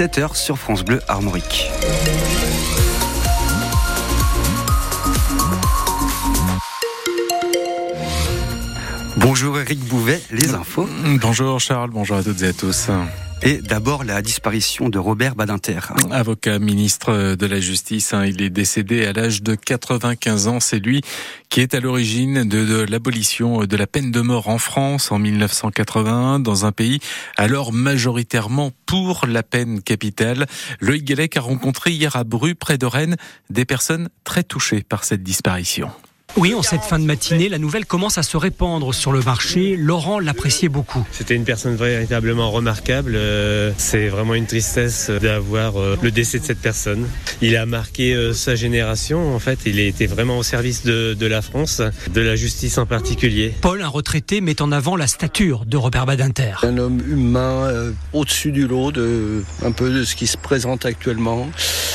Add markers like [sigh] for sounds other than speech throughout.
7h sur France Bleu Armorique. Bonjour Eric Bouvet, les infos. Bonjour Charles, bonjour à toutes et à tous. Et d'abord la disparition de Robert Badinter. Avocat ministre de la Justice, hein, il est décédé à l'âge de 95 ans. C'est lui qui est à l'origine de, l'abolition de la peine de mort en France en 1981 dans un pays alors majoritairement pour la peine capitale. Loïc Gallec a rencontré hier à Bru, près de Rennes, des personnes très touchées par cette disparition. Oui, en cette fin de matinée, la nouvelle commence à se répandre sur le marché. Laurent l'appréciait beaucoup. C'était une personne véritablement remarquable. Euh, c'est vraiment une tristesse d'avoir euh, le décès de cette personne. Il a marqué euh, sa génération. En fait, il était vraiment au service de, de la France, de la justice en particulier. Paul, un retraité, met en avant la stature de Robert Badinter. Un homme humain au-dessus du lot de un peu de ce qui se présente actuellement.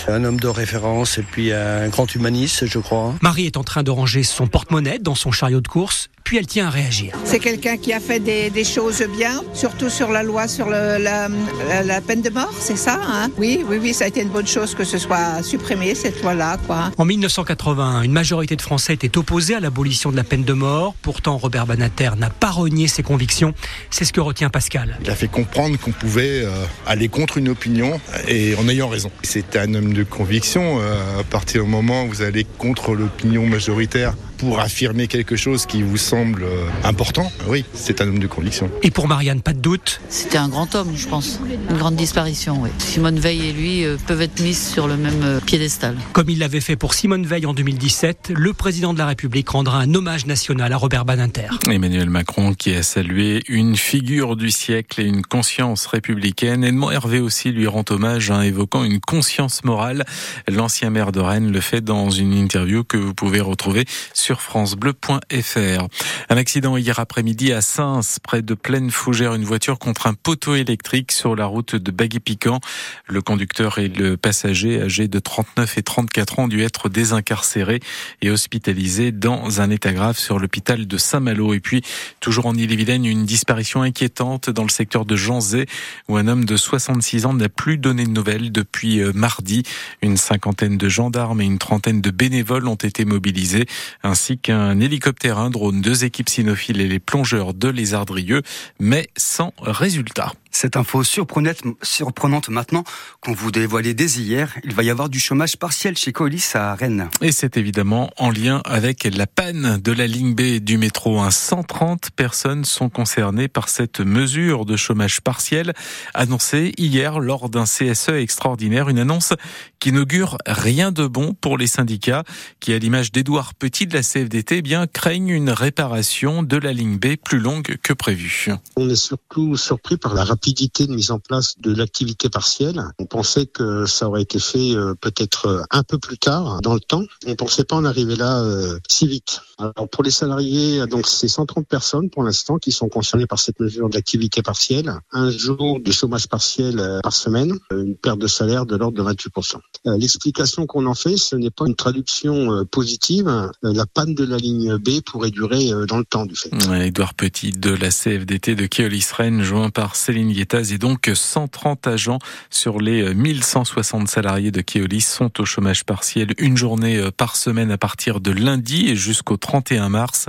Un homme de référence et puis un grand humaniste, je crois. Marie est en train de ranger son porte-monnaie dans son chariot de course, puis elle tient à réagir. C'est quelqu'un qui a fait des, choses bien, surtout sur la loi sur le, la, peine de mort, c'est ça hein? Oui, oui, oui, ça a été une bonne chose que ce soit supprimé, cette loi-là. quoi. En 1980, une majorité de Français était opposée à l'abolition de la peine de mort. Pourtant, Robert Banater n'a pas renié ses convictions. C'est ce que retient Pascal. Il a fait comprendre qu'on pouvait euh, aller contre une opinion et en ayant raison. C'était un homme de conviction. Euh, à partir du moment où vous allez contre l'opinion majoritaire, pour affirmer quelque chose qui vous semble euh, important, oui, c'est un homme de conviction. Et pour Marianne, pas de doute C'était un grand homme, je pense. Une grande disparition, oui. Simone Veil et lui euh, peuvent être mis sur le même euh, piédestal. Comme il l'avait fait pour Simone Veil en 2017, le président de la République rendra un hommage national à Robert Badinter. Emmanuel Macron qui a salué une figure du siècle et une conscience républicaine. Edmond Hervé aussi lui rend hommage en évoquant une conscience morale. L'ancien maire de Rennes le fait dans une interview que vous pouvez retrouver sur francebleu.fr. Un accident hier après-midi à Sins, près de Plaine Fougère, une voiture contre un poteau électrique sur la route de Baguet-Piquant. Le conducteur et le passager âgés de 39 et 34 ans ont dû être désincarcérés et hospitalisés dans un état grave sur l'hôpital de Saint-Malo. Et puis, toujours en Ille-et-Vilaine, une disparition inquiétante dans le secteur de Janzé, où un homme de 66 ans n'a plus donné de nouvelles depuis euh, mardi. Une cinquantaine de gendarmes et une trentaine de bénévoles ont été mobilisés ainsi qu'un hélicoptère, un drone, deux équipes cynophiles et les plongeurs de Lézardrieux, mais sans résultat. Cette info surprenante, maintenant qu'on vous dévoilait dès hier, il va y avoir du chômage partiel chez Colis à Rennes. Et c'est évidemment en lien avec la panne de la ligne B du métro. 130 personnes sont concernées par cette mesure de chômage partiel annoncée hier lors d'un CSE extraordinaire, une annonce qui n'augure rien de bon pour les syndicats qui, à l'image d'Edouard Petit de la CFDT, eh bien craignent une réparation de la ligne B plus longue que prévu. On est surtout surpris par la rapidité de mise en place de l'activité partielle. On pensait que ça aurait été fait euh, peut-être euh, un peu plus tard dans le temps. On pensait pas en arriver là euh, si vite. Alors pour les salariés, donc c'est 130 personnes pour l'instant qui sont concernées par cette mesure d'activité partielle. Un jour de chômage partiel par semaine, une perte de salaire de l'ordre de 28%. L'explication qu'on en fait, ce n'est pas une traduction positive. La panne de la ligne B pourrait durer dans le temps du fait. Edouard Petit de la CFDT de Keolis Rennes, joint par Céline et donc 130 agents sur les 1160 euh, salariés de Keolis sont au chômage partiel une journée euh, par semaine à partir de lundi et jusqu'au 31 mars.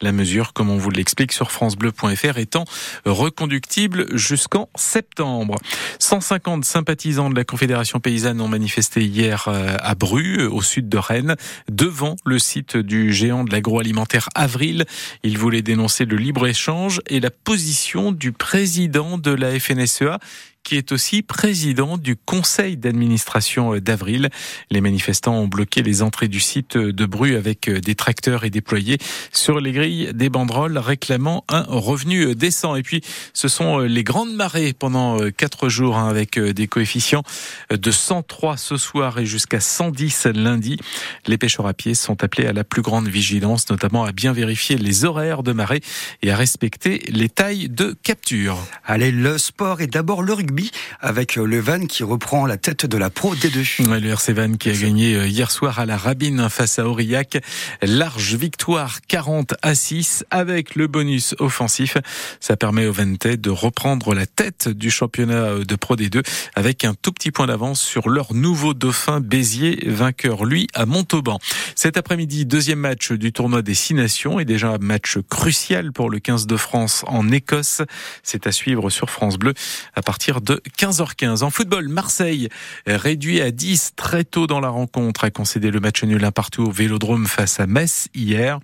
La mesure, comme on vous l'explique sur francebleu.fr, étant reconductible jusqu'en septembre. 150 sympathisants de la Confédération paysanne ont manifesté hier euh, à Bru, au sud de Rennes, devant le site du géant de l'agroalimentaire Avril. Ils voulaient dénoncer le libre-échange et la position du président de la FNSEA qui est aussi président du conseil d'administration d'Avril. Les manifestants ont bloqué les entrées du site de Bru avec des tracteurs et déployés sur les grilles des banderoles réclamant un revenu décent. Et puis, ce sont les grandes marées pendant quatre jours hein, avec des coefficients de 103 ce soir et jusqu'à 110 lundi. Les pêcheurs à pied sont appelés à la plus grande vigilance, notamment à bien vérifier les horaires de marée et à respecter les tailles de capture. Allez, le sport est d'abord le rugby rugby avec le Van qui reprend la tête de la Pro D2. le RC Van qui a gagné hier soir à la Rabine face à Aurillac. Large victoire 40 à 6 avec le bonus offensif. Ça permet au Vente de reprendre la tête du championnat de Pro D2 avec un tout petit point d'avance sur leur nouveau dauphin Béziers, vainqueur lui à Montauban. Cet après-midi, deuxième match du tournoi des Six Nations et déjà un match crucial pour le 15 de France en Écosse. C'est à suivre sur France Bleu à partir de 15h15. En football, Marseille réduit à 10 très tôt dans la rencontre a concédé le match nul un partout au Vélodrome face à Metz hier.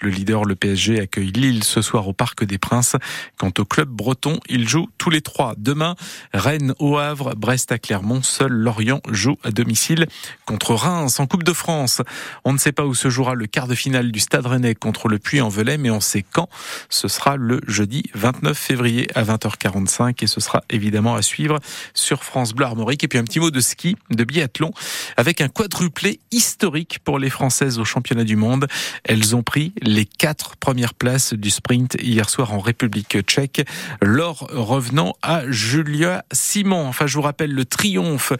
Le leader, le PSG, accueille Lille ce soir au Parc des Princes. Quant au club breton, il joue tous les trois. Demain, Rennes au Havre, Brest à Clermont. Seul Lorient joue à domicile contre Reims en Coupe de France. On ne sait pas où se jouera le quart de finale du Stade Rennais contre le Puy-en-Velay, mais on sait quand. Ce sera le jeudi 29 février à 20h45 et ce sera évidemment à suivre sur France Bleu Armorique. Et puis un petit mot de ski, de biathlon, avec un quadruplé historique pour les Françaises au championnat du monde. Elles ont pris les quatre premières places du sprint hier soir en République tchèque, l'or revenant à Julia Simon. Enfin, je vous rappelle le triomphe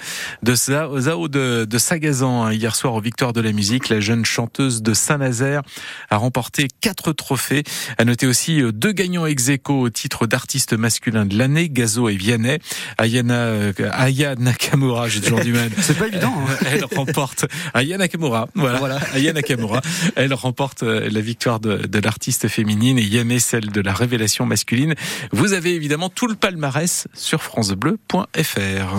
de Zao de, Sagazan hein, hier soir aux Victoires de la musique. La jeune chanteuse de Saint-Nazaire a remporté quatre trophées. À noter aussi euh, deux gagnants ex aequo au titre d'artiste masculin de l'année, Gazo et Vianney. Ayana, euh, Aya Nakamura, j'ai toujours du mal. [laughs] C'est pas évident. Hein. [laughs] Elle remporte Aya Nakamura. Voilà. voilà. [laughs] Aya Nakamura. Elle remporte euh, la victoire de, de l'artiste féminine et Yamé celle de la révélation masculine. Vous avez évidemment tout le palmarès sur francebleu.fr.